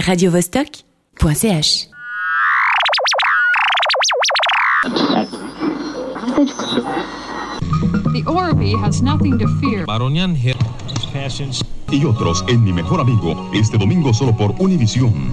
radiovostok.ch The Orby has nothing to fear. Baronian Hill Passions. y otros en Mi Mejor Amigo, este domingo solo por Univisión.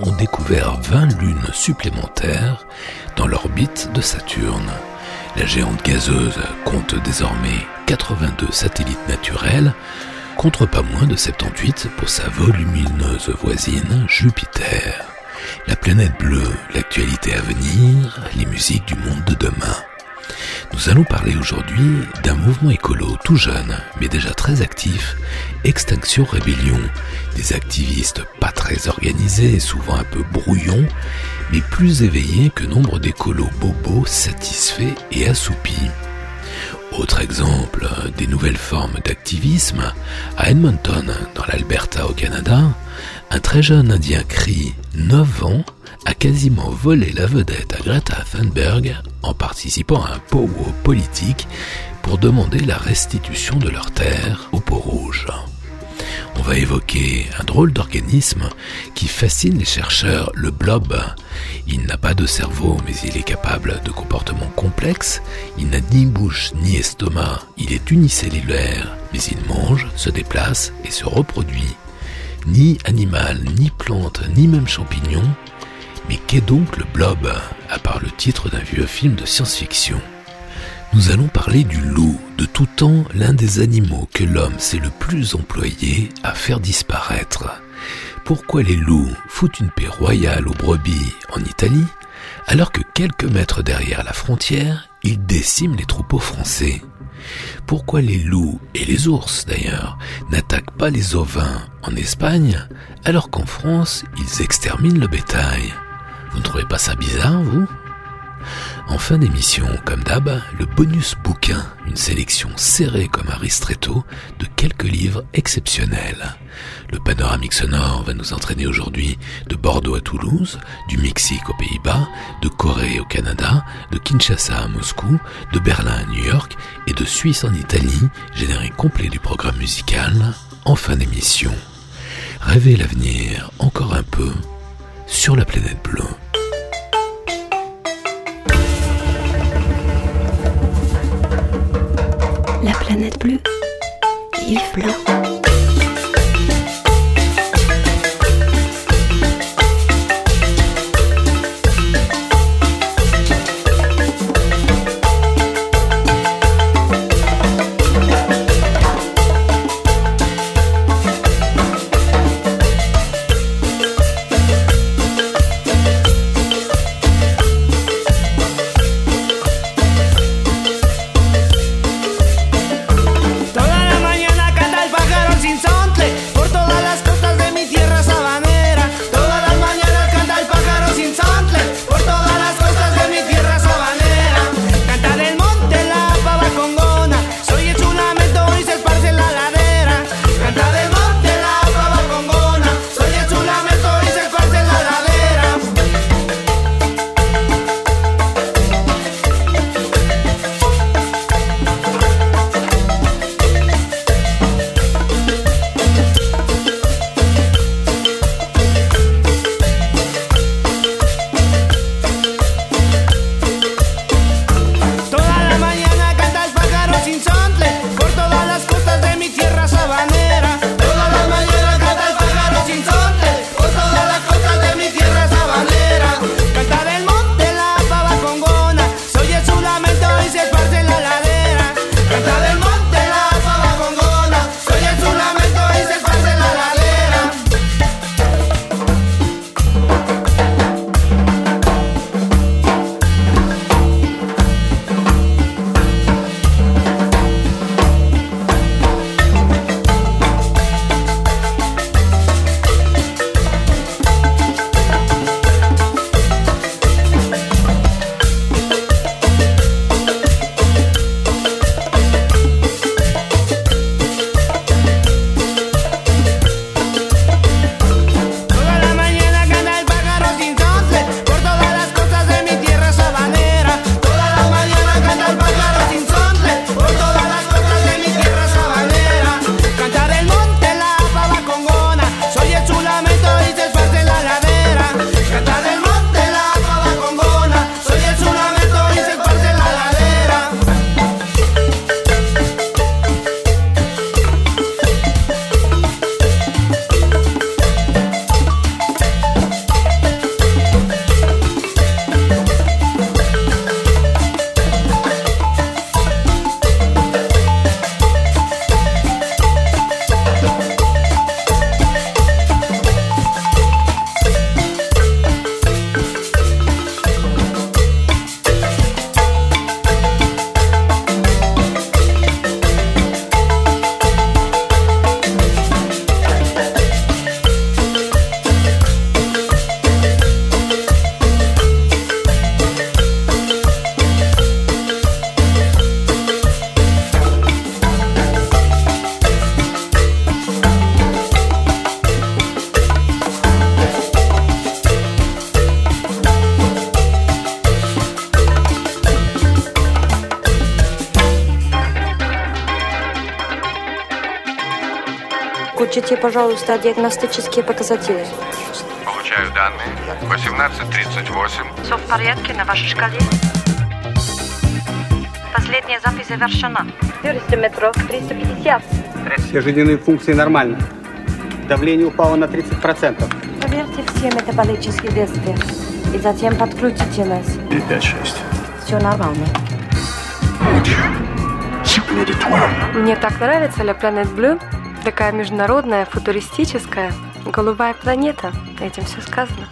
Ont découvert 20 lunes supplémentaires dans l'orbite de Saturne. La géante gazeuse compte désormais 82 satellites naturels, contre pas moins de 78 pour sa volumineuse voisine Jupiter. La planète bleue, l'actualité à venir, les musiques du monde de demain. Nous allons parler aujourd'hui d'un mouvement écolo tout jeune, mais déjà très actif, Extinction Rébellion. Des activistes pas très organisés, souvent un peu brouillons, mais plus éveillés que nombre d'écolos bobos satisfaits et assoupis. Autre exemple, des nouvelles formes d'activisme, à Edmonton, dans l'Alberta au Canada, un très jeune Indien crie 9 ans a quasiment volé la vedette à Greta Thunberg en participant à un powwow politique pour demander la restitution de leurs terres aux peaux rouges. On va évoquer un drôle d'organisme qui fascine les chercheurs, le blob. Il n'a pas de cerveau, mais il est capable de comportements complexes. Il n'a ni bouche ni estomac. Il est unicellulaire, mais il mange, se déplace et se reproduit. Ni animal, ni plante, ni même champignon. Mais qu'est donc le blob, à part le titre d'un vieux film de science-fiction? Nous allons parler du loup, de tout temps l'un des animaux que l'homme s'est le plus employé à faire disparaître. Pourquoi les loups foutent une paix royale aux brebis en Italie, alors que quelques mètres derrière la frontière, ils déciment les troupeaux français? Pourquoi les loups, et les ours d'ailleurs, n'attaquent pas les ovins en Espagne, alors qu'en France, ils exterminent le bétail? Vous ne trouvez pas ça bizarre, vous? En fin d'émission, comme d'hab, le bonus bouquin, une sélection serrée comme un ristretto de quelques livres exceptionnels. Le panoramique sonore va nous entraîner aujourd'hui de Bordeaux à Toulouse, du Mexique aux Pays-Bas, de Corée au Canada, de Kinshasa à Moscou, de Berlin à New York et de Suisse en Italie, générique complet du programme musical, en fin d'émission. Rêvez l'avenir encore un peu sur la planète bleue. La planète bleue, Yves Blanc. Пожалуйста, диагностические показатели. Получаю данные. 18.38. Все в порядке на вашей шкале? Последняя запись завершена. 400 метров, 350. Все жизненные функции нормальны. Давление упало на 30%. Проверьте все метаболические действия. И затем подключите нас. 5-6. Все нормально. Мне так нравится La Planet Blue. Такая международная, футуристическая, голубая планета. Этим все сказано.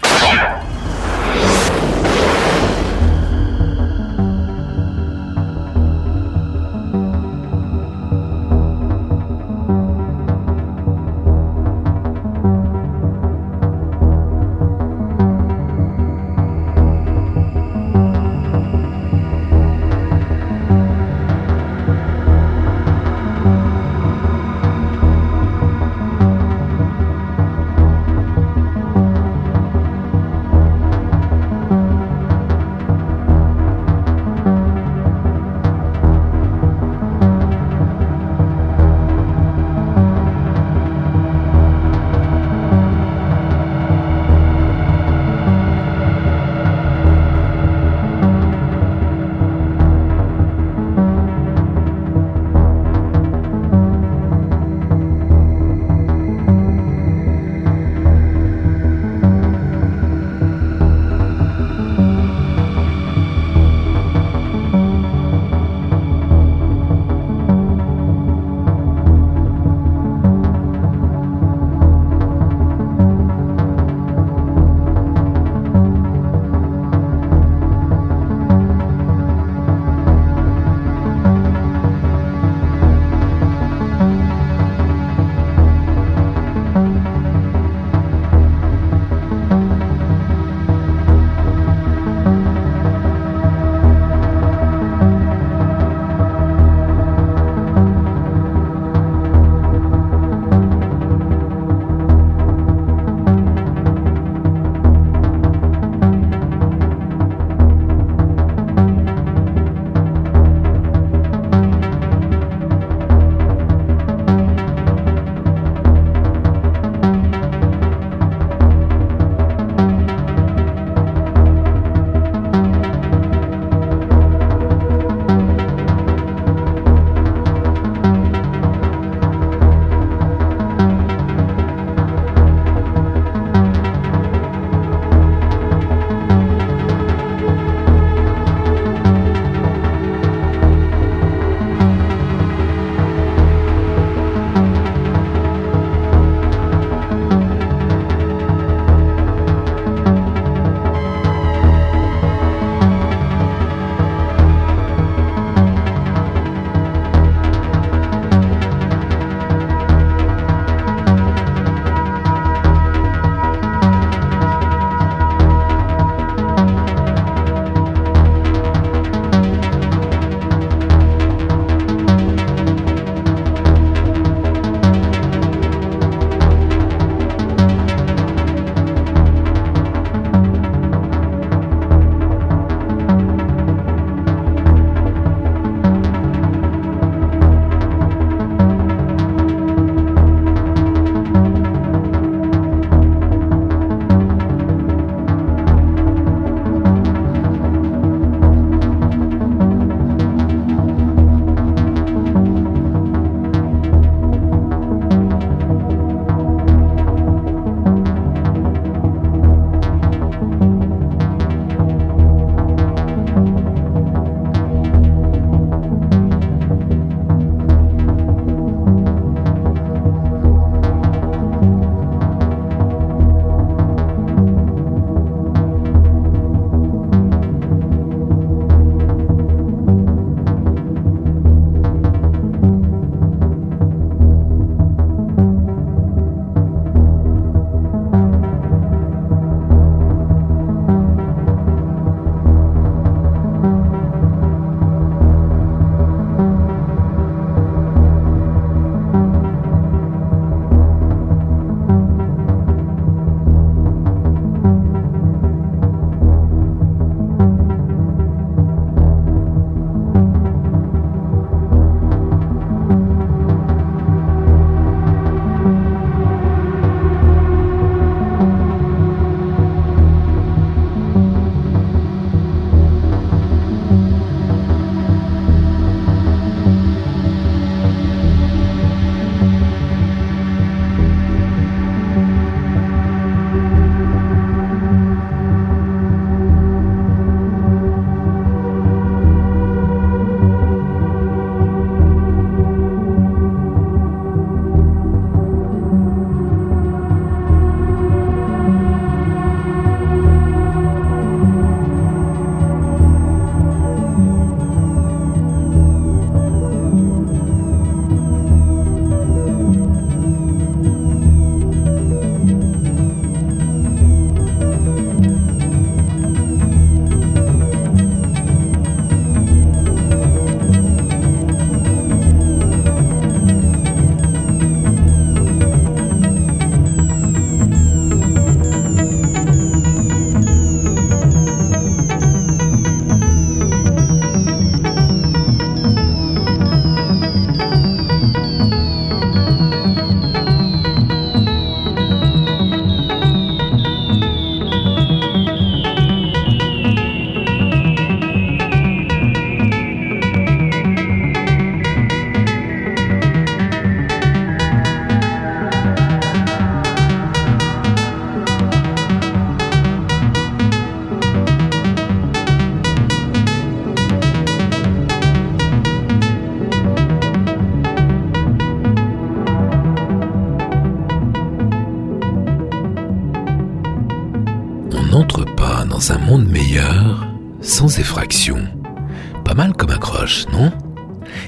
Pas mal comme accroche, non?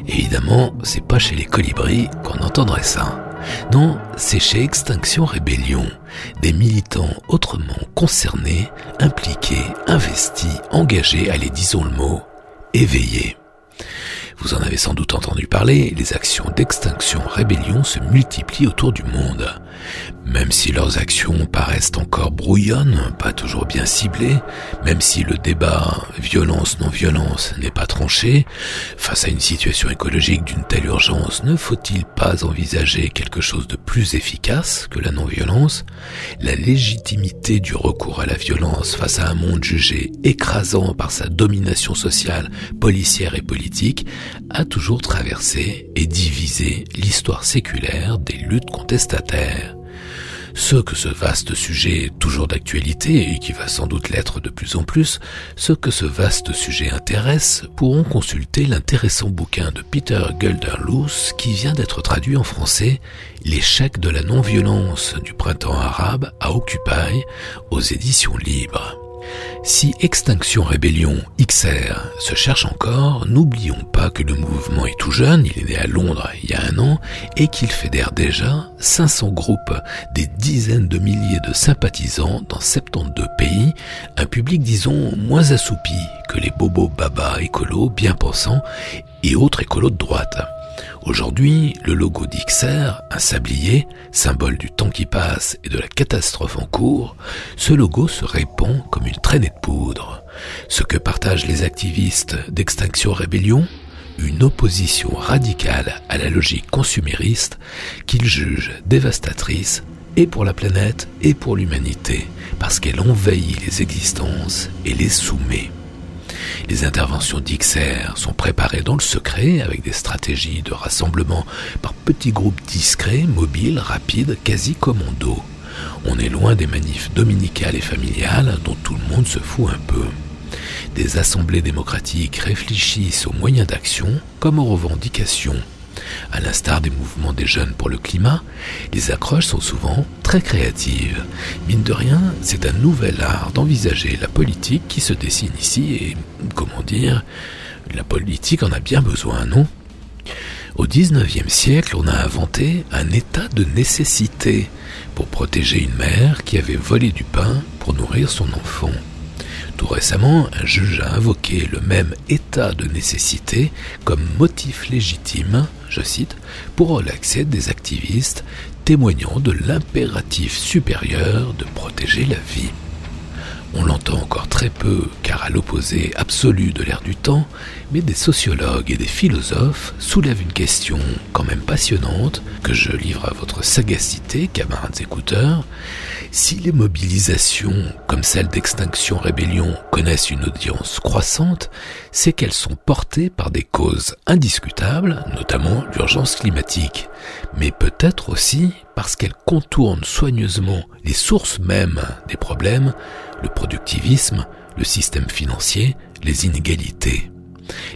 Évidemment, c'est pas chez les colibris qu'on entendrait ça. Non, c'est chez Extinction Rébellion, des militants autrement concernés, impliqués, investis, engagés, allez disons le mot, éveillés. Vous en avez sans doute entendu parler, les actions d'extinction rébellion se multiplient autour du monde. Même si leurs actions paraissent encore brouillonnes, pas toujours bien ciblées, même si le débat violence-non-violence n'est pas tranché, face à une situation écologique d'une telle urgence, ne faut-il pas envisager quelque chose de plus efficace que la non-violence? La légitimité du recours à la violence face à un monde jugé écrasant par sa domination sociale, policière et politique a toujours traversé et divisé l'histoire séculaire des luttes contestataires. Ceux que ce vaste sujet est toujours d'actualité et qui va sans doute l'être de plus en plus, ceux que ce vaste sujet intéresse pourront consulter l'intéressant bouquin de Peter Gulderloos qui vient d'être traduit en français L'échec de la non-violence du printemps arabe à Occupy aux éditions libres. Si Extinction Rébellion XR se cherche encore, n'oublions pas que le mouvement est tout jeune, il est né à Londres il y a un an, et qu'il fédère déjà 500 groupes, des dizaines de milliers de sympathisants dans 72 pays, un public disons moins assoupi que les bobos baba écolos bien pensants et autres écolos de droite. Aujourd'hui, le logo d'Ixer, un sablier, symbole du temps qui passe et de la catastrophe en cours, ce logo se répand comme une traînée de poudre. Ce que partagent les activistes d'Extinction Rébellion, une opposition radicale à la logique consumériste qu'ils jugent dévastatrice et pour la planète et pour l'humanité, parce qu'elle envahit les existences et les soumet. Les interventions d'XR sont préparées dans le secret avec des stratégies de rassemblement par petits groupes discrets, mobiles, rapides, quasi commando. On est loin des manifs dominicales et familiales dont tout le monde se fout un peu. Des assemblées démocratiques réfléchissent aux moyens d'action comme aux revendications. À l'instar des mouvements des jeunes pour le climat, les accroches sont souvent très créatives. Mine de rien, c'est un nouvel art d'envisager la politique qui se dessine ici et, comment dire, la politique en a bien besoin, non? Au XIXe siècle, on a inventé un état de nécessité pour protéger une mère qui avait volé du pain pour nourrir son enfant. Tout récemment, un juge a invoqué le même état de nécessité comme motif légitime, je cite, pour relaxer des activistes témoignant de l'impératif supérieur de protéger la vie. On l'entend encore très peu, car à l'opposé absolu de l'ère du temps, mais des sociologues et des philosophes soulèvent une question quand même passionnante, que je livre à votre sagacité, camarades écouteurs. Si les mobilisations, comme celle d'Extinction Rébellion, connaissent une audience croissante, c'est qu'elles sont portées par des causes indiscutables, notamment l'urgence climatique, mais peut-être aussi parce qu'elles contournent soigneusement les sources mêmes des problèmes, le productivisme, le système financier, les inégalités.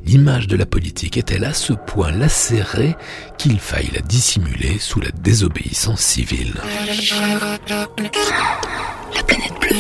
L'image de la politique est-elle à ce point lacérée qu'il faille la dissimuler sous la désobéissance civile La planète bleue.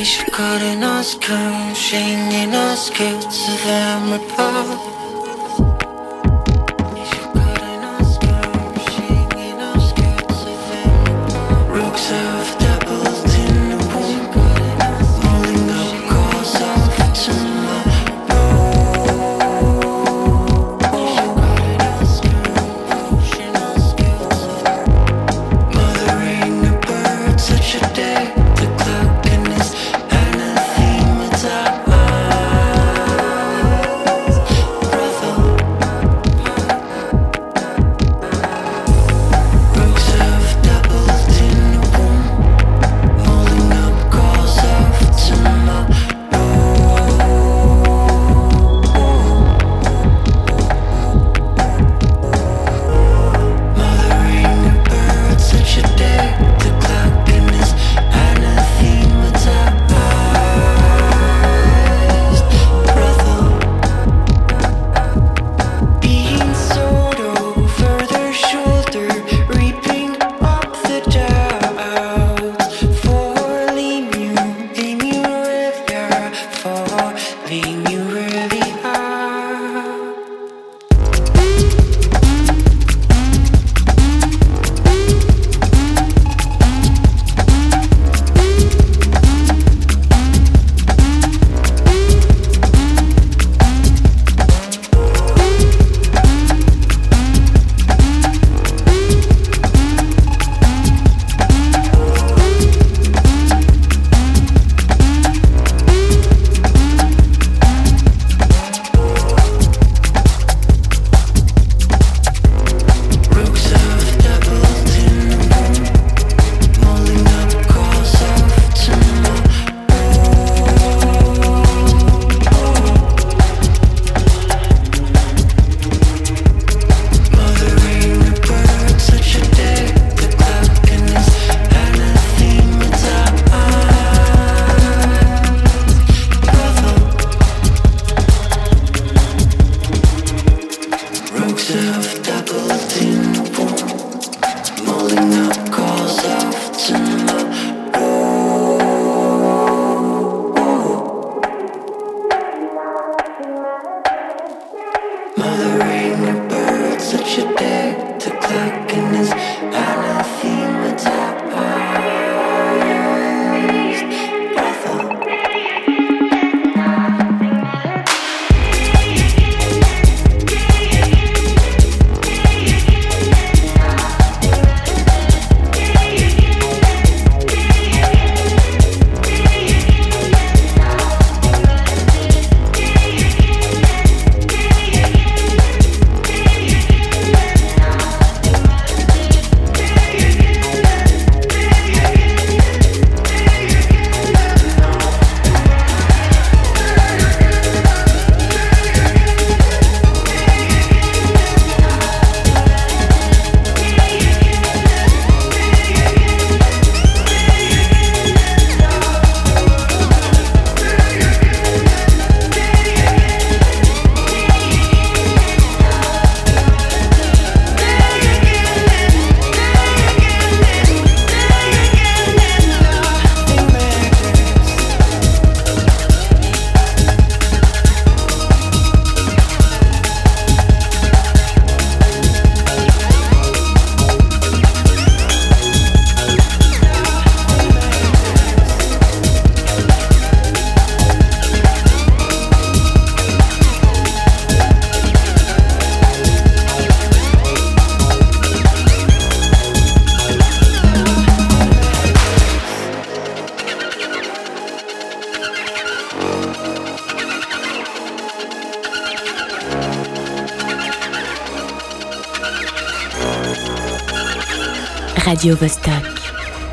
Vostok.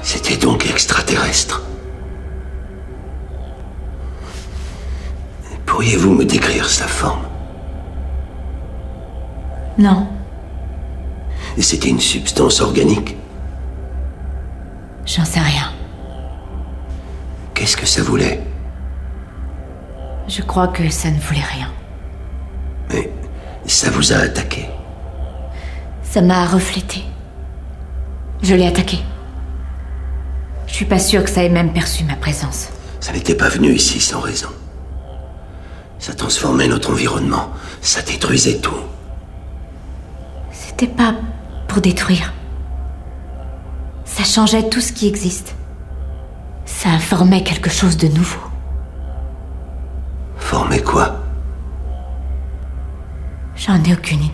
C'était donc extraterrestre. Pourriez-vous me décrire sa forme? Non. C'était une substance organique? J'en sais rien. Qu'est-ce que ça voulait? Je crois que ça ne voulait rien. Mais ça vous a attaqué? Ça m'a reflété. Je l'ai attaqué. Je suis pas sûre que ça ait même perçu ma présence. Ça n'était pas venu ici sans raison. Ça transformait notre environnement. Ça détruisait tout. C'était pas pour détruire. Ça changeait tout ce qui existe. Ça formait quelque chose de nouveau. Formait quoi? J'en ai aucune idée.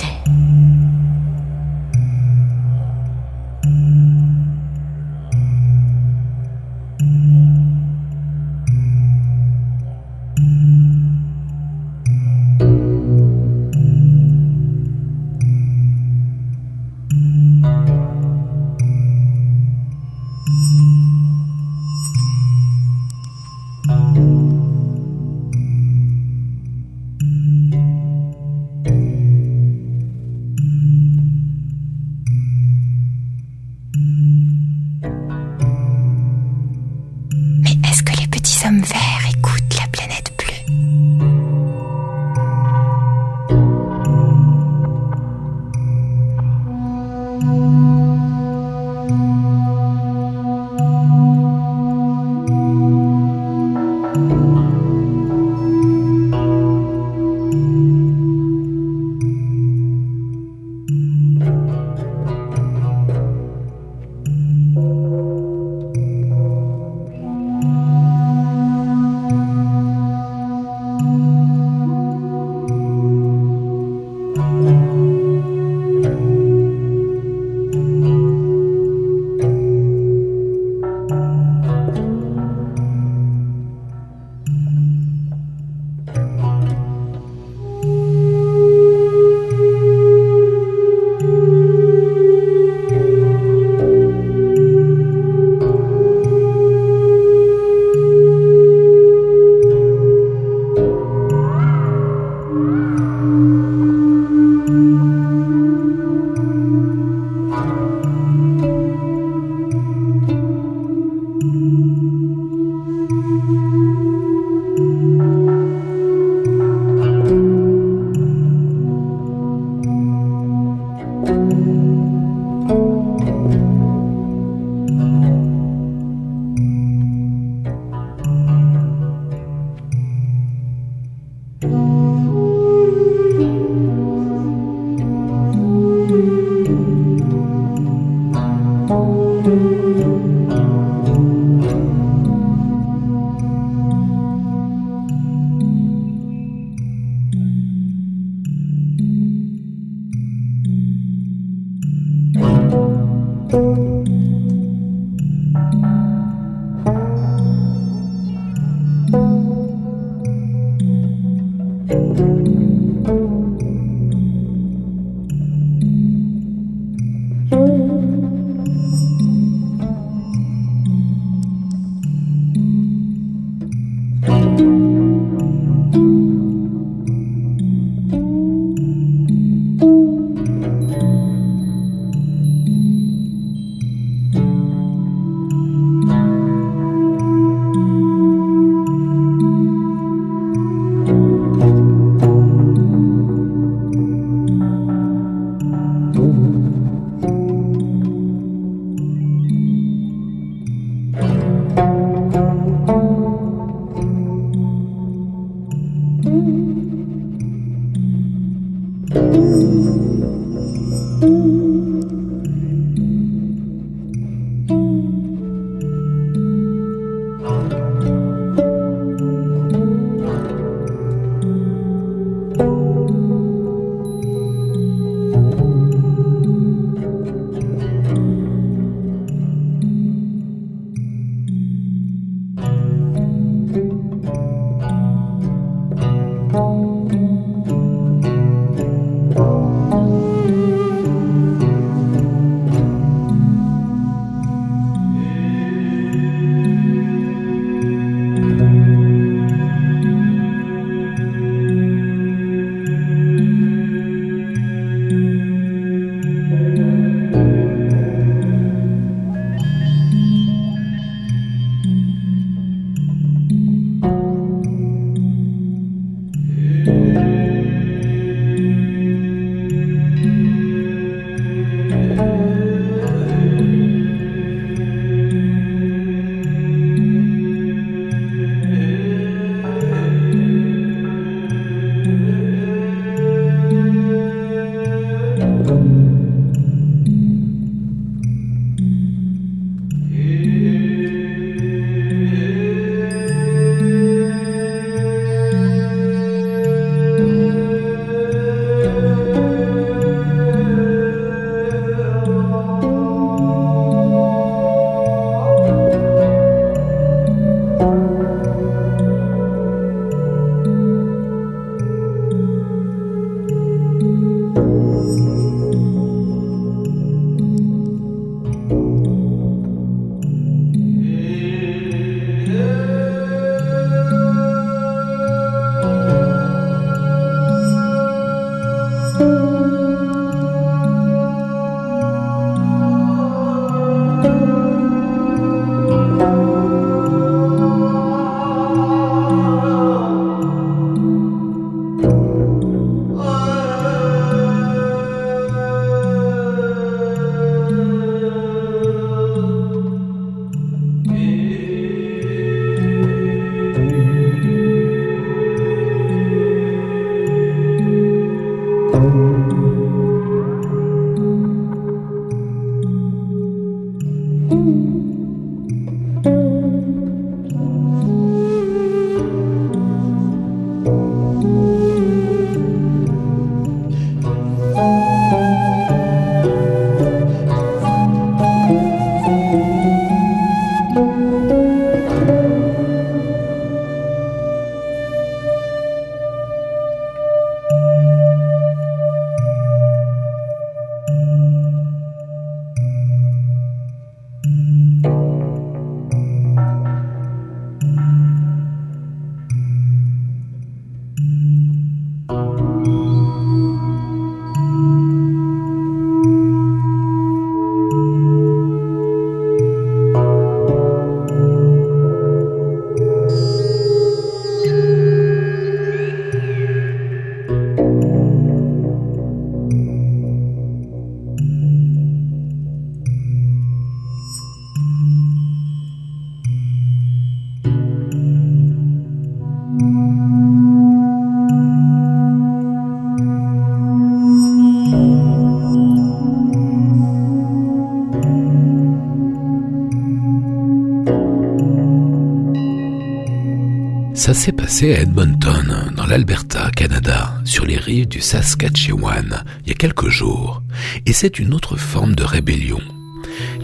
Ça s'est passé à Edmonton, dans l'Alberta, Canada, sur les rives du Saskatchewan, il y a quelques jours. Et c'est une autre forme de rébellion.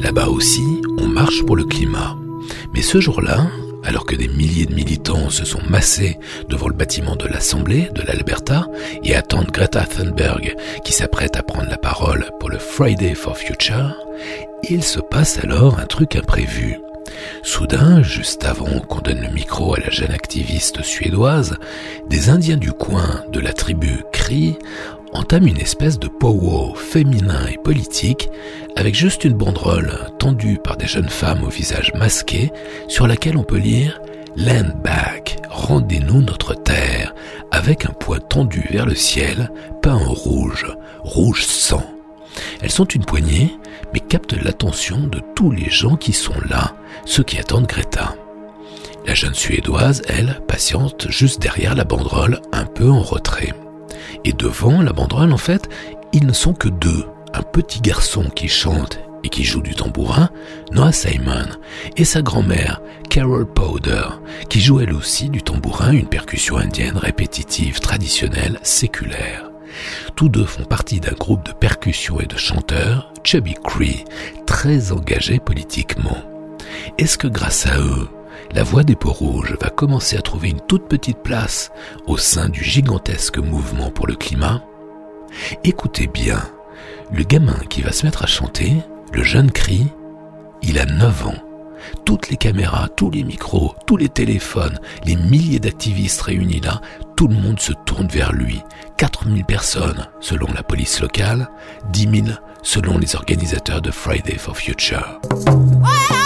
Là-bas aussi, on marche pour le climat. Mais ce jour-là, alors que des milliers de militants se sont massés devant le bâtiment de l'Assemblée de l'Alberta et attendent Greta Thunberg qui s'apprête à prendre la parole pour le Friday for Future, il se passe alors un truc imprévu. Soudain, juste avant qu'on donne le micro à la jeune activiste suédoise, des Indiens du coin de la tribu Cree entament une espèce de pow féminin et politique avec juste une banderole tendue par des jeunes femmes au visage masqué sur laquelle on peut lire Land back, rendez-nous notre terre, avec un poids tendu vers le ciel, peint en rouge, rouge sang. Elles sont une poignée, mais captent l'attention de tous les gens qui sont là, ceux qui attendent Greta. La jeune Suédoise, elle, patiente juste derrière la banderole, un peu en retrait. Et devant la banderole, en fait, ils ne sont que deux. Un petit garçon qui chante et qui joue du tambourin, Noah Simon, et sa grand-mère, Carol Powder, qui joue elle aussi du tambourin, une percussion indienne répétitive, traditionnelle, séculaire. Tous deux font partie d'un groupe de percussion et de chanteurs, Chubby Cree, très engagés politiquement. Est-ce que grâce à eux, la voix des peaux rouges va commencer à trouver une toute petite place au sein du gigantesque mouvement pour le climat? Écoutez bien, le gamin qui va se mettre à chanter, le jeune cri, il a 9 ans. Toutes les caméras, tous les micros, tous les téléphones, les milliers d'activistes réunis là, tout le monde se tourne vers lui. 4000 personnes selon la police locale, 10 000 selon les organisateurs de Friday for Future. Okay.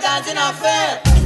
dancing a fair.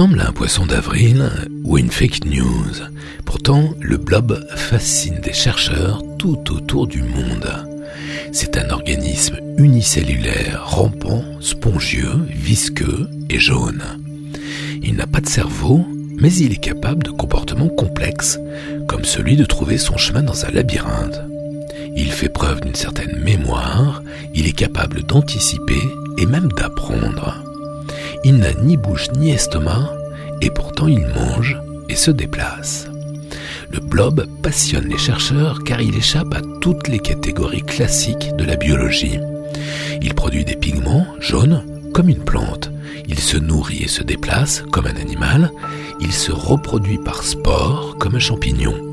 Ressemble à un poisson d'avril ou une fake news. Pourtant, le blob fascine des chercheurs tout autour du monde. C'est un organisme unicellulaire, rampant, spongieux, visqueux et jaune. Il n'a pas de cerveau, mais il est capable de comportements complexes, comme celui de trouver son chemin dans un labyrinthe. Il fait preuve d'une certaine mémoire, il est capable d'anticiper et même d'apprendre. Il n'a ni bouche ni estomac, et pourtant il mange et se déplace. Le blob passionne les chercheurs car il échappe à toutes les catégories classiques de la biologie. Il produit des pigments jaunes comme une plante. Il se nourrit et se déplace comme un animal. Il se reproduit par spore comme un champignon.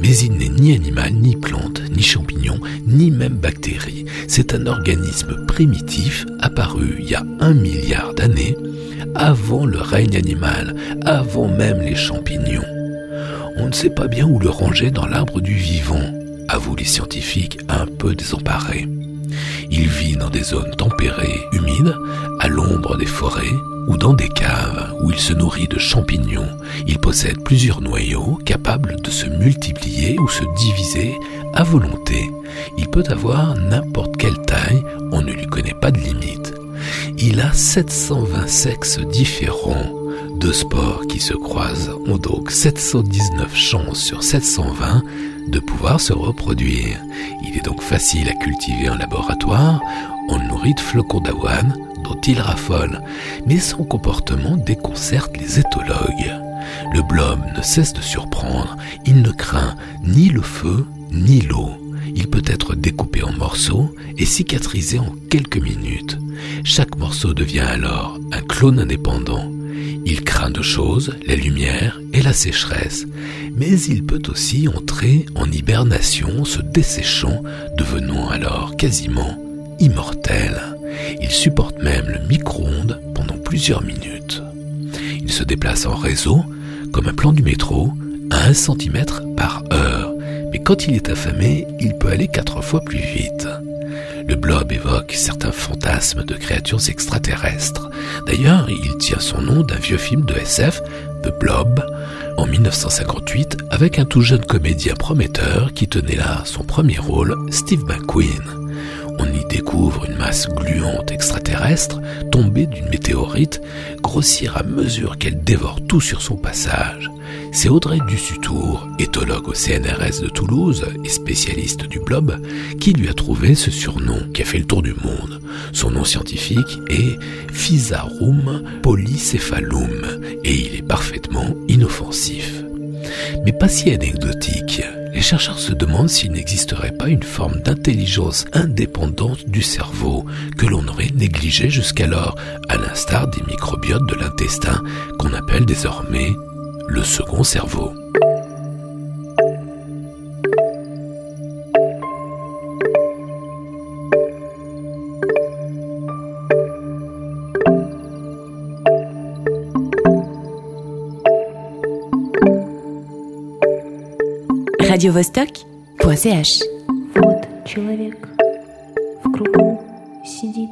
Mais il n'est ni animal, ni plante, ni champignon, ni même bactérie. C'est un organisme primitif apparu il y a un milliard d'années, avant le règne animal, avant même les champignons. On ne sait pas bien où le ranger dans l'arbre du vivant, avouent les scientifiques un peu désemparés. Il vit dans des zones tempérées, humides, à l'ombre des forêts ou dans des caves où il se nourrit de champignons. Il possède plusieurs noyaux capables de se multiplier ou se diviser à volonté. Il peut avoir n'importe quelle taille, on ne lui connaît pas de limite. Il a 720 sexes différents. Deux spores qui se croisent ont donc 719 chances sur 720 de pouvoir se reproduire. Il est donc facile à cultiver en laboratoire. On le nourrit de flocons d'avoine dont il raffole, mais son comportement déconcerte les éthologues. Le blob ne cesse de surprendre, il ne craint ni le feu ni l'eau. Il peut être découpé en morceaux et cicatrisé en quelques minutes. Chaque morceau devient alors un clone indépendant. Il craint deux choses, la lumière et la sécheresse, mais il peut aussi entrer en hibernation, se desséchant, devenant alors quasiment immortel. Il supporte même le micro-ondes pendant plusieurs minutes. Il se déplace en réseau, comme un plan du métro, à 1 cm par heure, mais quand il est affamé, il peut aller quatre fois plus vite. Le blob évoque certains fantasmes de créatures extraterrestres. D'ailleurs, il tient son nom d'un vieux film de SF, The Blob, en 1958, avec un tout jeune comédien prometteur qui tenait là son premier rôle, Steve McQueen. On y découvre une masse gluante extraterrestre tombée d'une météorite, grossir à mesure qu'elle dévore tout sur son passage. C'est Audrey Dussutour, éthologue au CNRS de Toulouse et spécialiste du blob, qui lui a trouvé ce surnom qui a fait le tour du monde. Son nom scientifique est Physarum polycephalum et il est parfaitement inoffensif. Mais pas si anecdotique. Les chercheurs se demandent s'il n'existerait pas une forme d'intelligence indépendante du cerveau que l'on aurait négligée jusqu'alors, à l'instar des microbiotes de l'intestin qu'on appelle désormais le second cerveau. radiovostok.ch Вот человек в кругу сидит,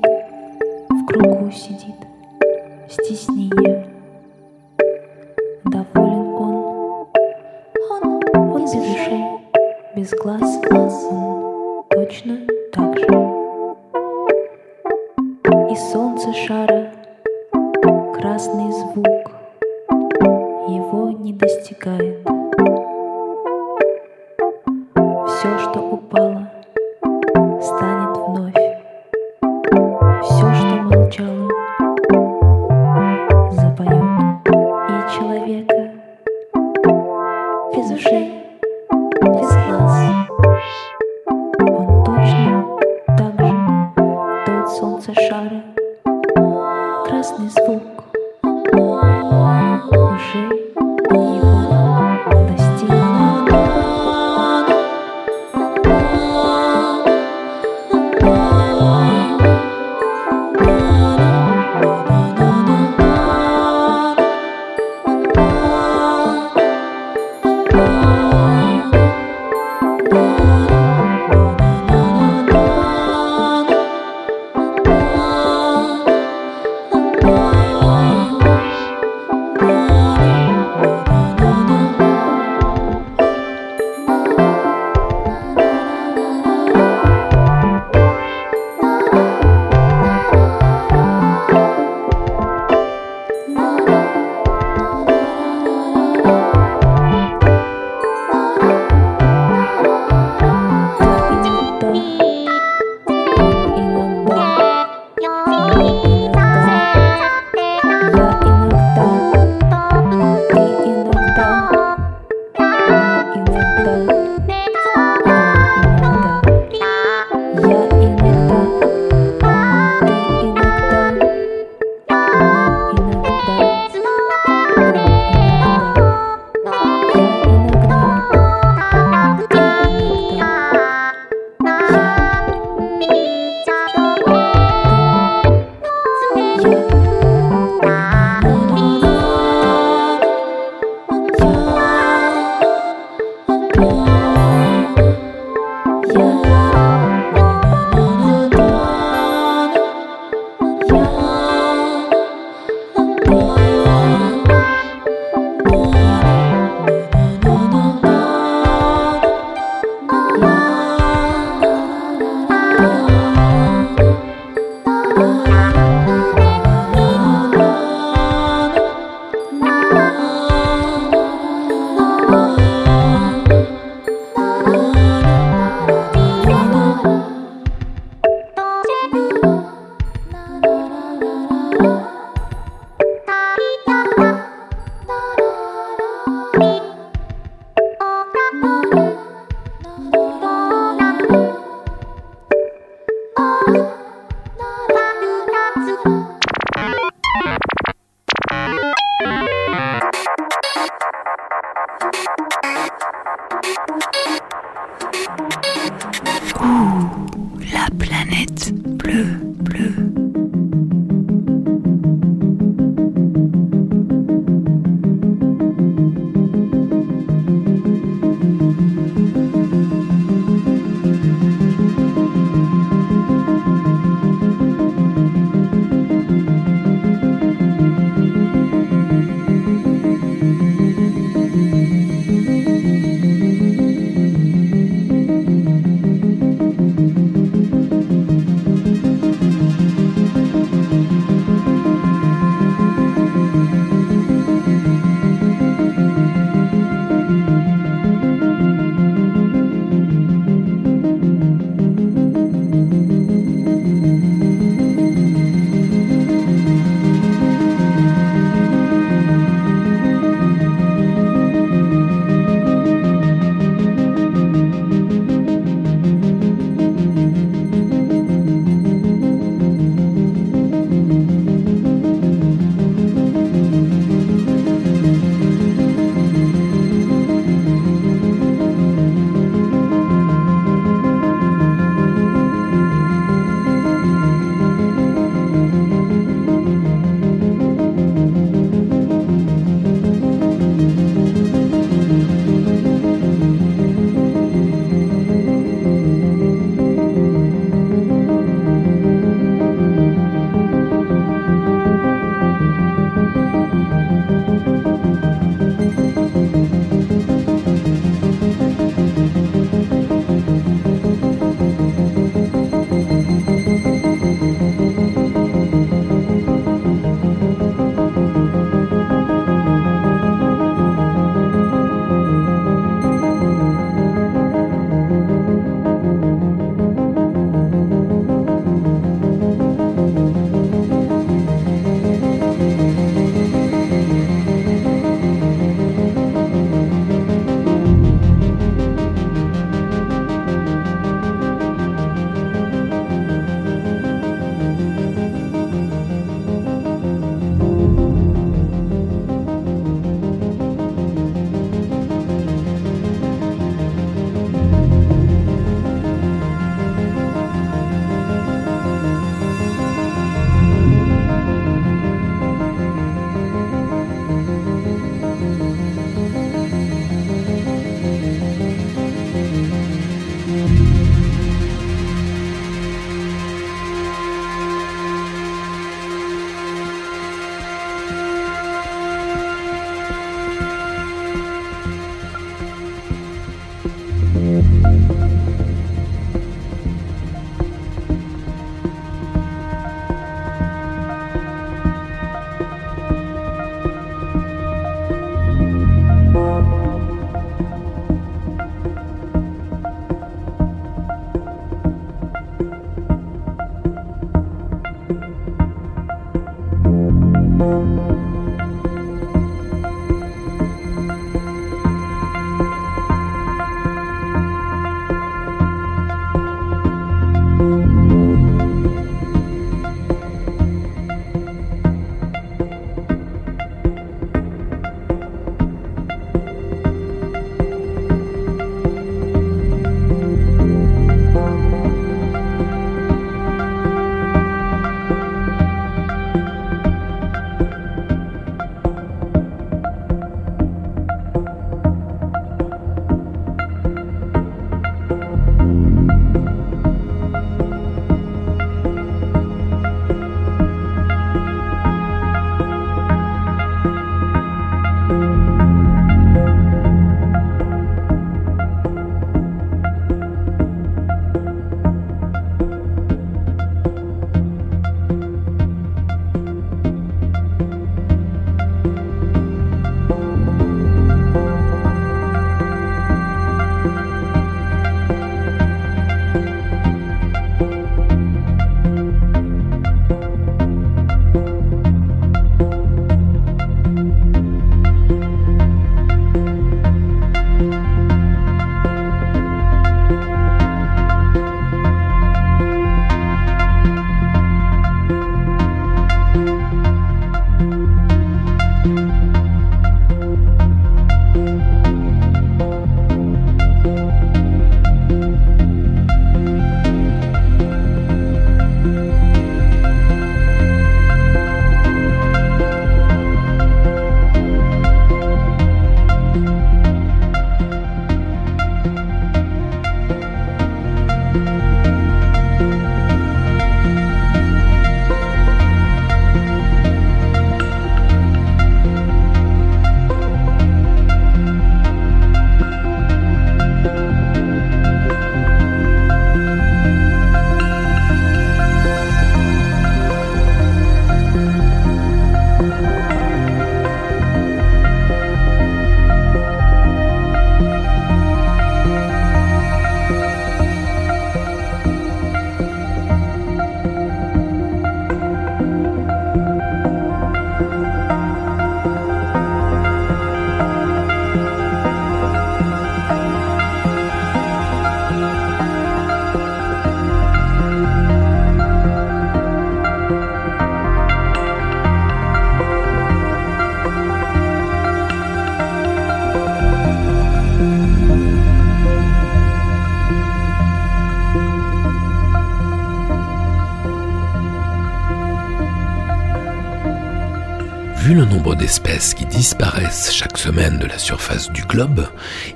d'espèces qui disparaissent chaque semaine de la surface du globe,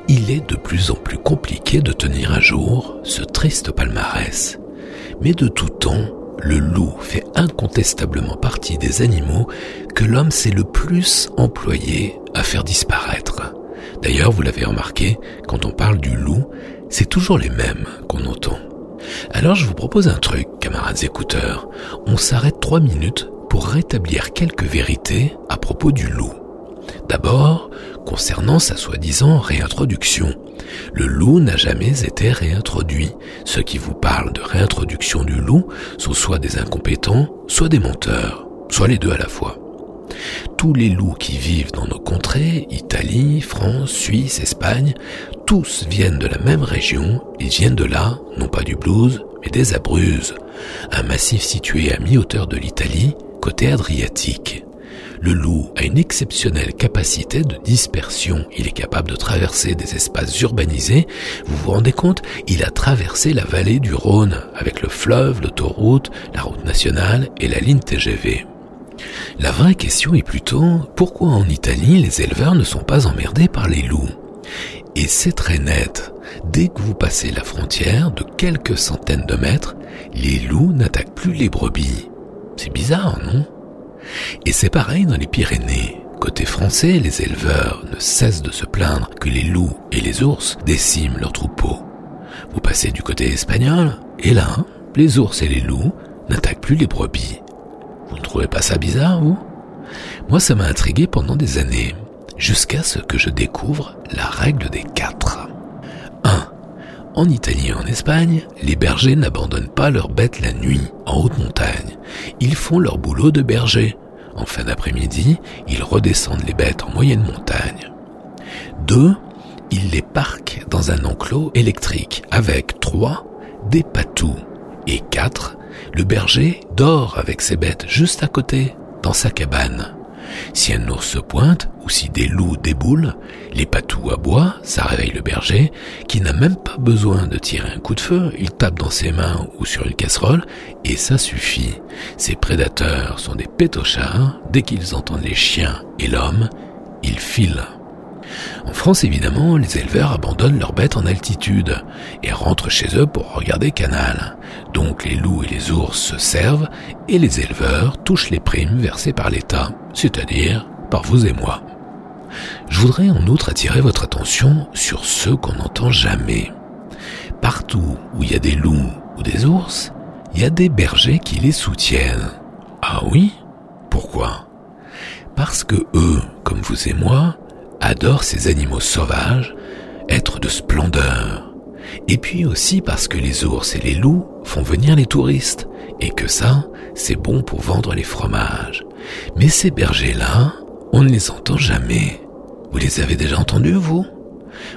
il est de plus en plus compliqué de tenir à jour ce triste palmarès. Mais de tout temps, le loup fait incontestablement partie des animaux que l'homme s'est le plus employé à faire disparaître. D'ailleurs, vous l'avez remarqué, quand on parle du loup, c'est toujours les mêmes qu'on entend. Alors je vous propose un truc, camarades écouteurs. On s'arrête trois minutes pour rétablir quelques vérités à propos du loup. D'abord, concernant sa soi-disant réintroduction. Le loup n'a jamais été réintroduit. Ceux qui vous parlent de réintroduction du loup sont soit des incompétents, soit des menteurs, soit les deux à la fois. Tous les loups qui vivent dans nos contrées, Italie, France, Suisse, Espagne, tous viennent de la même région, ils viennent de là, non pas du blues, mais des Abruzzes, un massif situé à mi-hauteur de l'Italie, côté Adriatique. Le loup a une exceptionnelle capacité de dispersion. Il est capable de traverser des espaces urbanisés. Vous vous rendez compte? Il a traversé la vallée du Rhône avec le fleuve, l'autoroute, la route nationale et la ligne TGV. La vraie question est plutôt pourquoi en Italie les éleveurs ne sont pas emmerdés par les loups? Et c'est très net. Dès que vous passez la frontière de quelques centaines de mètres, les loups n'attaquent plus les brebis. C'est bizarre, non? Et c'est pareil dans les Pyrénées. Côté français, les éleveurs ne cessent de se plaindre que les loups et les ours déciment leurs troupeaux. Vous passez du côté espagnol, et là, les ours et les loups n'attaquent plus les brebis. Vous ne trouvez pas ça bizarre, vous? Moi, ça m'a intrigué pendant des années, jusqu'à ce que je découvre la règle des quatre. 1. En Italie et en Espagne, les bergers n'abandonnent pas leurs bêtes la nuit, en haute montagne. Ils font leur boulot de berger. En fin d'après-midi, ils redescendent les bêtes en moyenne montagne. 2. Ils les parquent dans un enclos électrique avec 3. Des patous. Et 4 le berger dort avec ses bêtes juste à côté, dans sa cabane. Si un ours se pointe, ou si des loups déboulent, les patous aboient, ça réveille le berger, qui n'a même pas besoin de tirer un coup de feu, il tape dans ses mains ou sur une casserole, et ça suffit. Ces prédateurs sont des pétochards, dès qu'ils entendent les chiens et l'homme, ils filent. En France, évidemment, les éleveurs abandonnent leurs bêtes en altitude et rentrent chez eux pour regarder Canal. Donc les loups et les ours se servent et les éleveurs touchent les primes versées par l'État, c'est-à-dire par vous et moi. Je voudrais en outre attirer votre attention sur ceux qu'on n'entend jamais. Partout où il y a des loups ou des ours, il y a des bergers qui les soutiennent. Ah oui? Pourquoi? Parce que eux, comme vous et moi, adorent ces animaux sauvages, être de splendeur. Et puis aussi parce que les ours et les loups font venir les touristes, et que ça, c'est bon pour vendre les fromages. Mais ces bergers-là, on ne les entend jamais. Vous les avez déjà entendus, vous?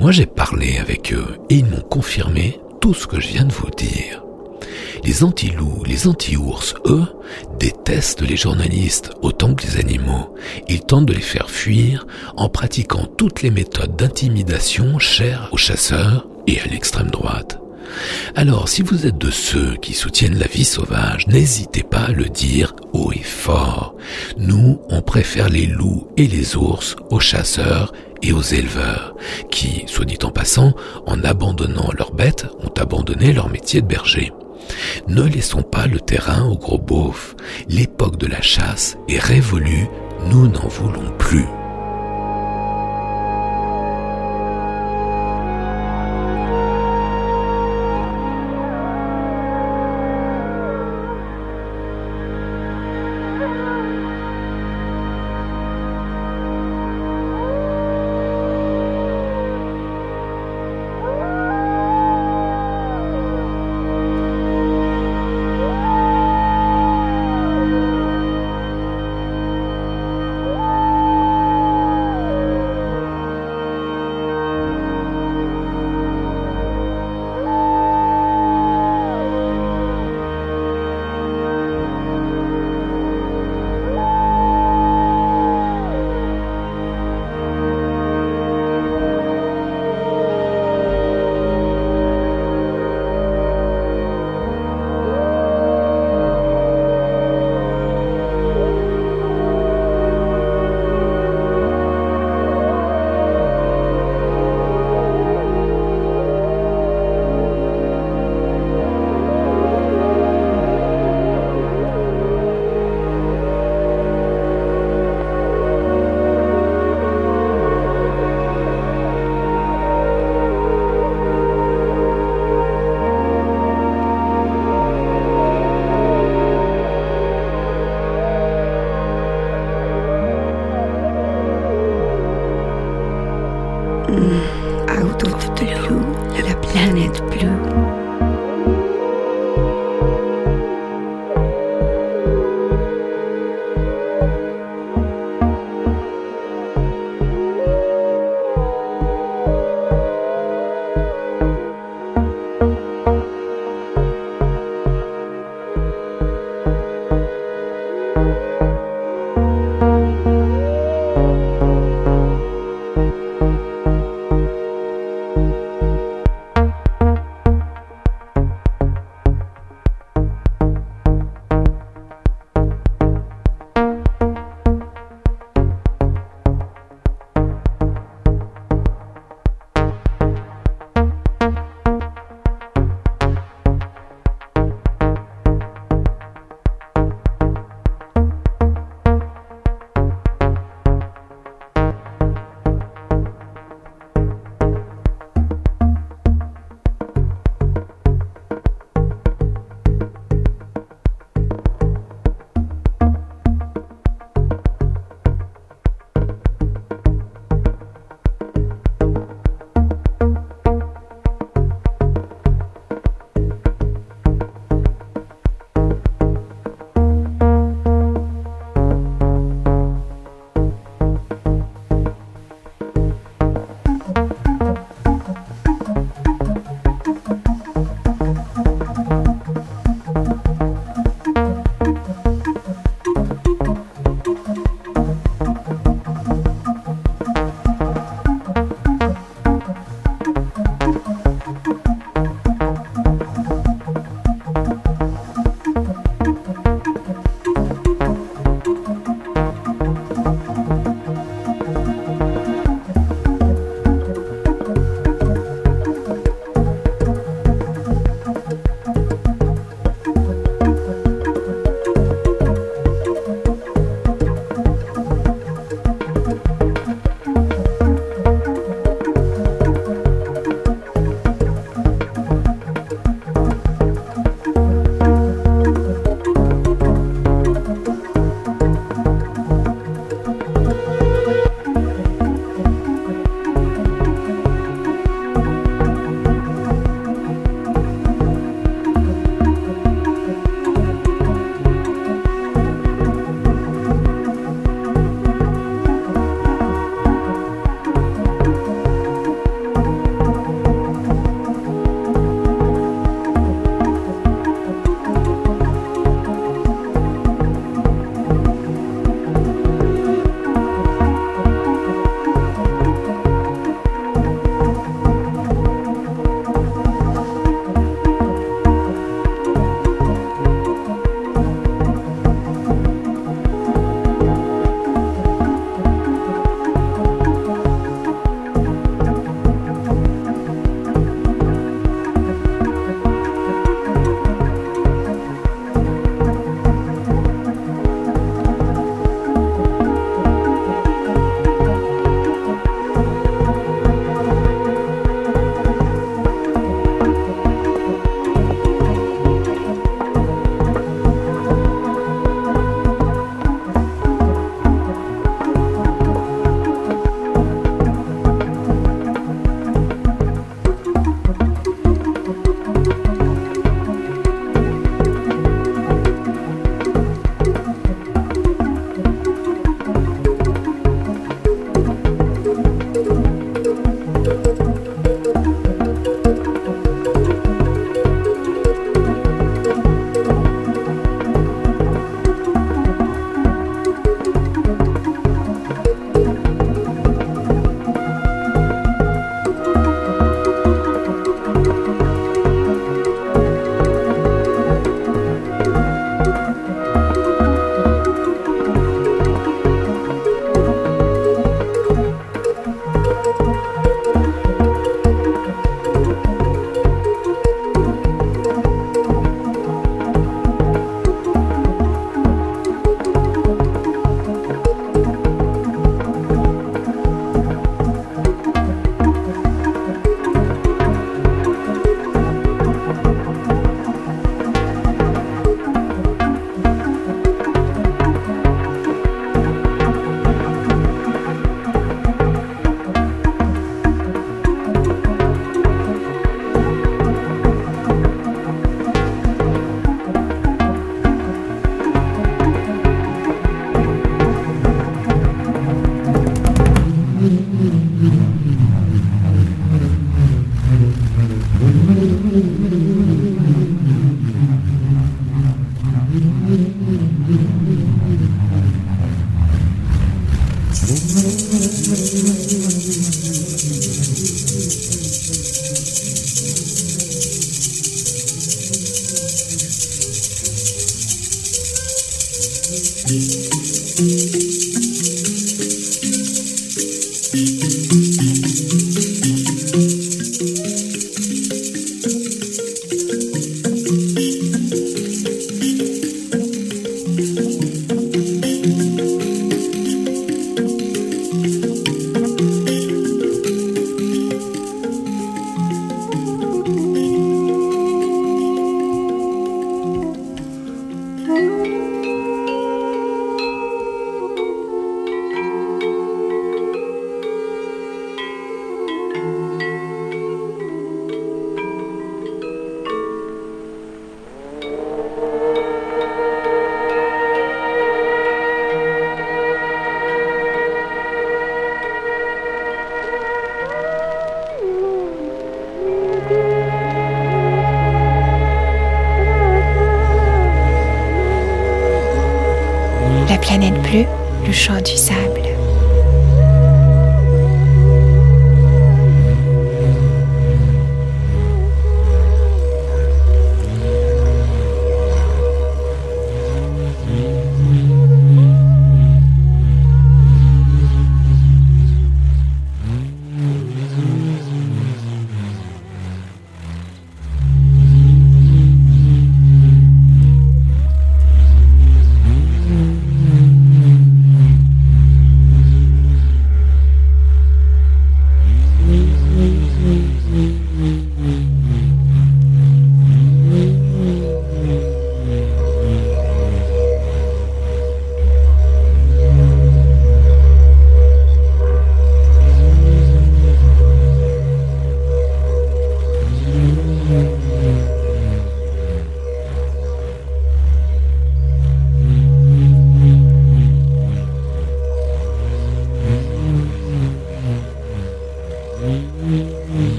Moi j'ai parlé avec eux, et ils m'ont confirmé tout ce que je viens de vous dire. Les anti-loups, les anti-ours, eux, détestent les journalistes autant que les animaux. Ils tentent de les faire fuir en pratiquant toutes les méthodes d'intimidation chères aux chasseurs et à l'extrême droite. Alors, si vous êtes de ceux qui soutiennent la vie sauvage, n'hésitez pas à le dire haut et fort. Nous, on préfère les loups et les ours aux chasseurs et aux éleveurs, qui, soit dit en passant, en abandonnant leurs bêtes, ont abandonné leur métier de berger. Ne laissons pas le terrain aux gros beaufs. L'époque de la chasse est révolue, nous n'en voulons plus.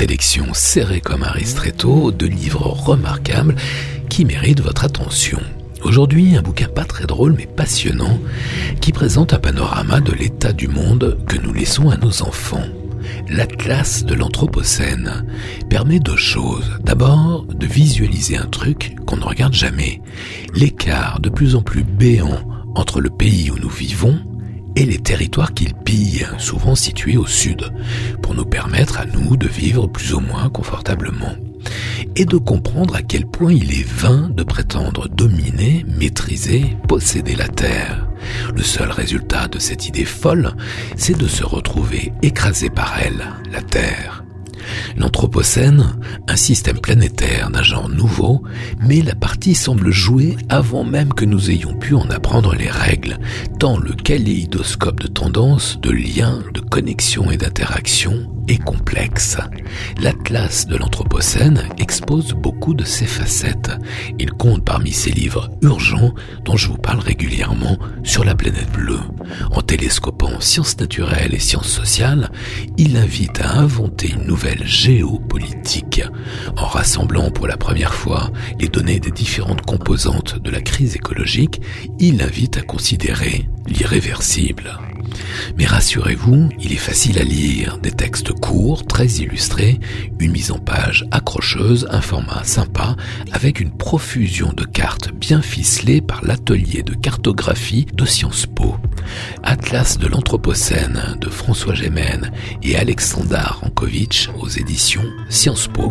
Sélection serrée comme un ristretto de livres remarquables qui méritent votre attention. Aujourd'hui, un bouquin pas très drôle mais passionnant qui présente un panorama de l'état du monde que nous laissons à nos enfants. L'Atlas de l'Anthropocène permet deux choses. D'abord, de visualiser un truc qu'on ne regarde jamais. L'écart de plus en plus béant entre le pays où nous vivons et les territoires qu'il pille, souvent situés au sud, pour nous permettre à nous de vivre plus ou moins confortablement et de comprendre à quel point il est vain de prétendre dominer, maîtriser, posséder la Terre. Le seul résultat de cette idée folle, c'est de se retrouver écrasé par elle, la Terre. L'Anthropocène, un système planétaire d'un genre nouveau, mais la partie semble jouer avant même que nous ayons pu en apprendre les règles, tant le kaléidoscope de tendances, de liens, de connexions et d'interactions est complexe. L'Atlas de l'Anthropocène expose beaucoup de ses facettes. Il compte parmi ses livres urgents dont je vous parle régulièrement sur la planète bleue. En télescopant sciences naturelles et sciences sociales, il invite à inventer une nouvelle géopolitique. En rassemblant pour la première fois les données des différentes composantes de la crise écologique, il invite à considérer l'irréversible. Mais rassurez-vous, il est facile à lire, des textes courts, très illustrés, une mise en page accrocheuse, un format sympa, avec une profusion de cartes bien ficelées par l'atelier de cartographie de Sciences Po. Atlas de l'Anthropocène de François Gémen et Alexandar Rankovitch aux éditions Sciences Po.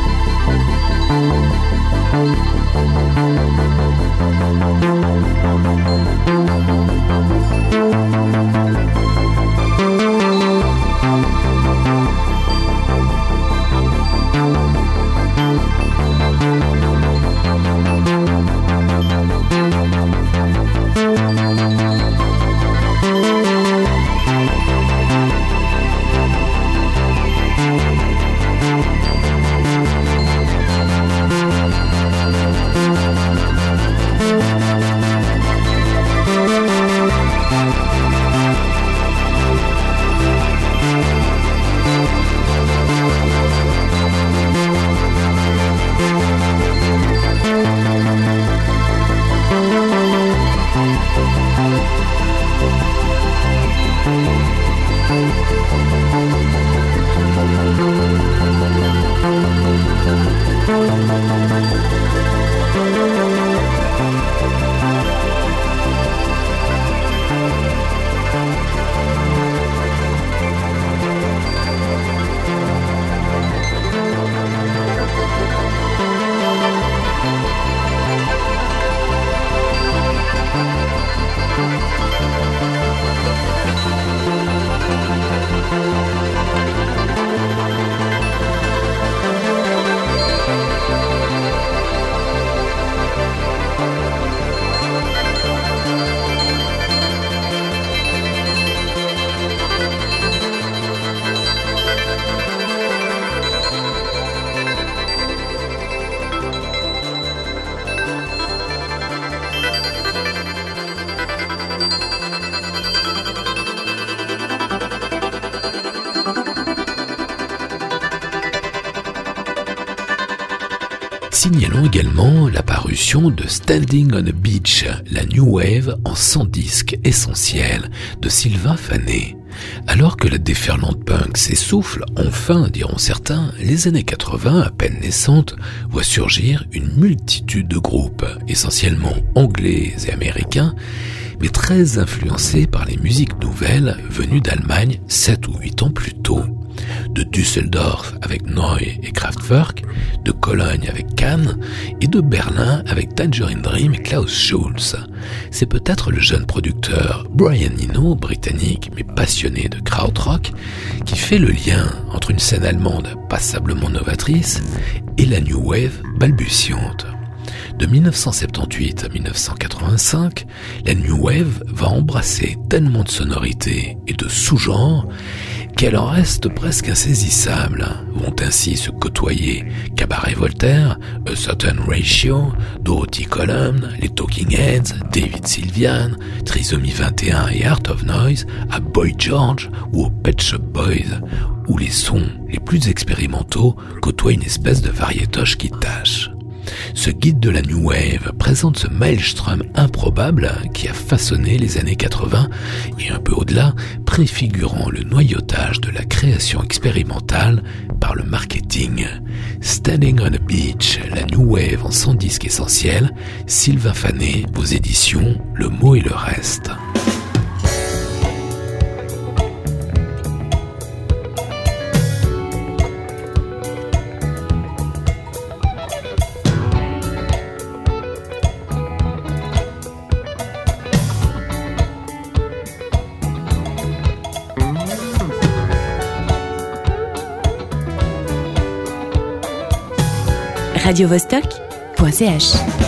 Thank you. Standing on a Beach, la New Wave en 100 disques essentiels de Sylvain Fanet. Alors que la déferlante punk s'essouffle, enfin, diront certains, les années 80, à peine naissantes, voient surgir une multitude de groupes, essentiellement anglais et américains, mais très influencés par les musiques nouvelles venues d'Allemagne 7 ou 8 ans plus tôt de Düsseldorf avec Neu et Kraftwerk, de Cologne avec Et de Berlin avec Tangerine Dream et Klaus Schulz. C'est peut-être le jeune producteur Brian Eno, britannique mais passionné de krautrock, qui fait le lien entre une scène allemande passablement novatrice et la new wave balbutiante. De 1978 à 1985, la New Wave va embrasser tellement de sonorités et de sous-genres qu'elle en reste presque insaisissable. Vont ainsi se côtoyer Cabaret Voltaire, A Certain Ratio, Dorothy Column, les Talking Heads, David Sylvian, Trisomie 21 et Art of Noise, à Boy George ou au Pet Shop Boys, où les sons les plus expérimentaux côtoient une espèce de variétoche qui tâche. Ce guide de la New Wave présente ce maelstrom improbable qui a façonné les années 80 et un peu au-delà, préfigurant le noyautage de la création expérimentale par le marketing. Standing on a Beach, la New Wave en 100 disques essentiels, Sylvain Fanet aux éditions Le mot et le reste. radiovostok.ch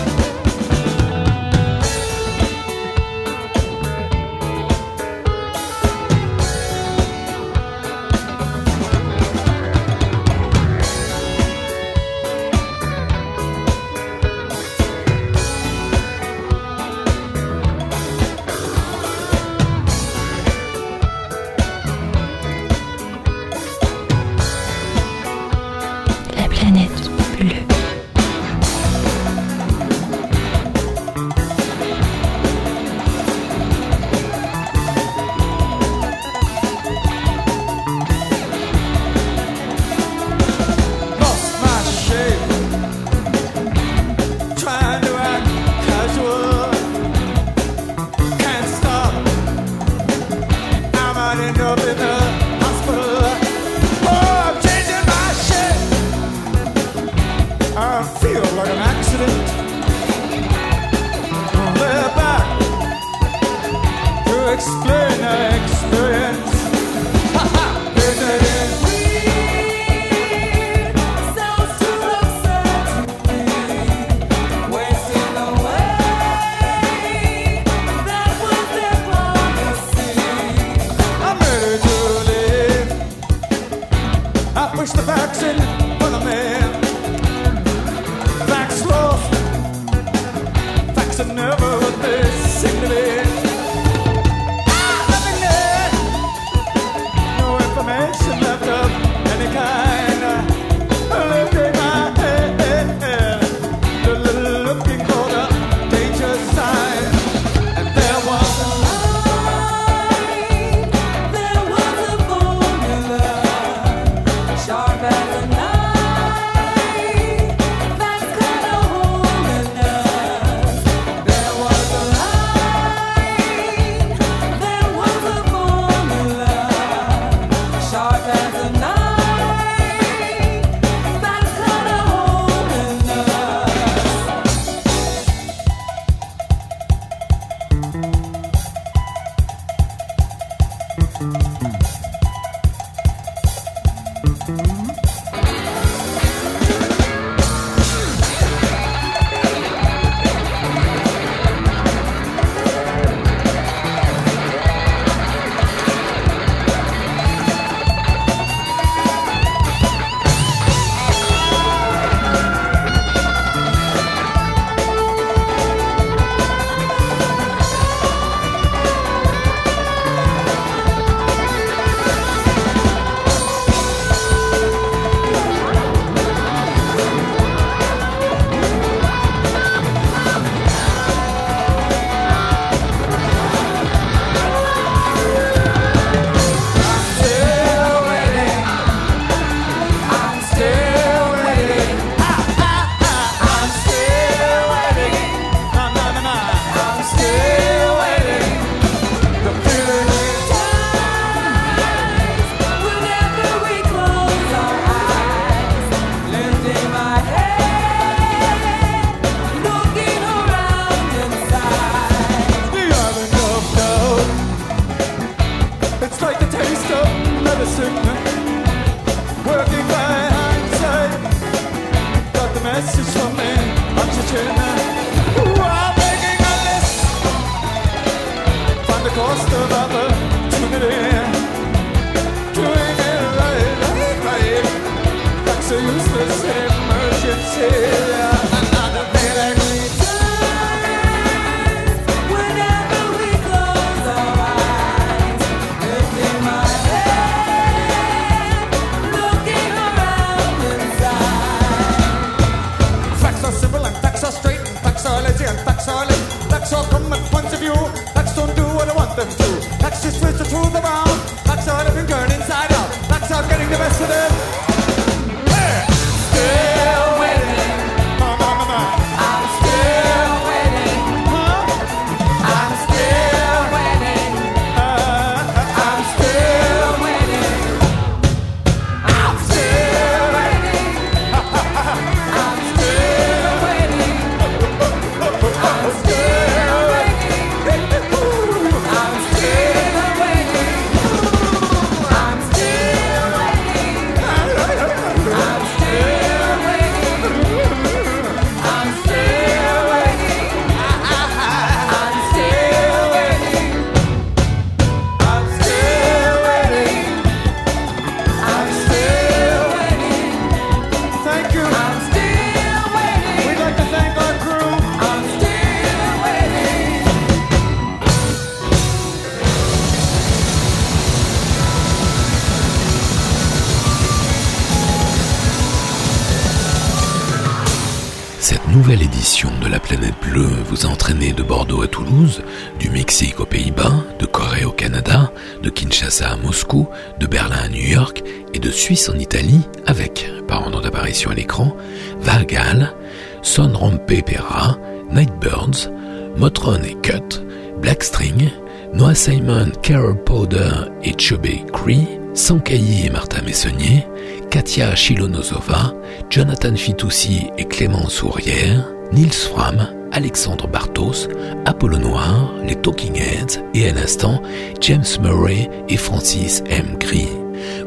aux Pays-Bas, de Corée au Canada, de Kinshasa à Moscou, de Berlin à New York et de Suisse en Italie avec, par ordre d'apparition à l'écran, Vargal, Son Rompe Pera, Nightbirds, Motron et Cut, Blackstring, Noah Simon, Carol Powder et Chubby Cree, Sankayi et Martha Messonnier, Katia Chilonosova, Jonathan Fitoussi et Clémence Ourrière, Nils Fram, Alexandre Bartos, Apollo Noir, les Talking Heads et à l'instant James Murray et Francis M. Gris.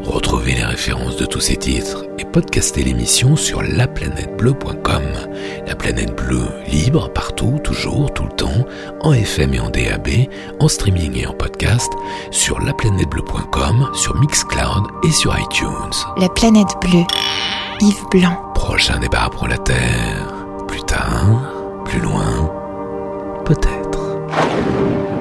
Retrouvez les références de tous ces titres et podcastez l'émission sur laplanètebleu.com. La planète bleue, libre, partout, toujours, tout le temps, en FM et en DAB, en streaming et en podcast, sur laplanètebleu.com, sur Mixcloud et sur iTunes. La planète bleue. Yves Blanc. Prochain débat pour la Terre. Plus tard, plus loin, peut-être.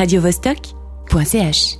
radiovostok.ch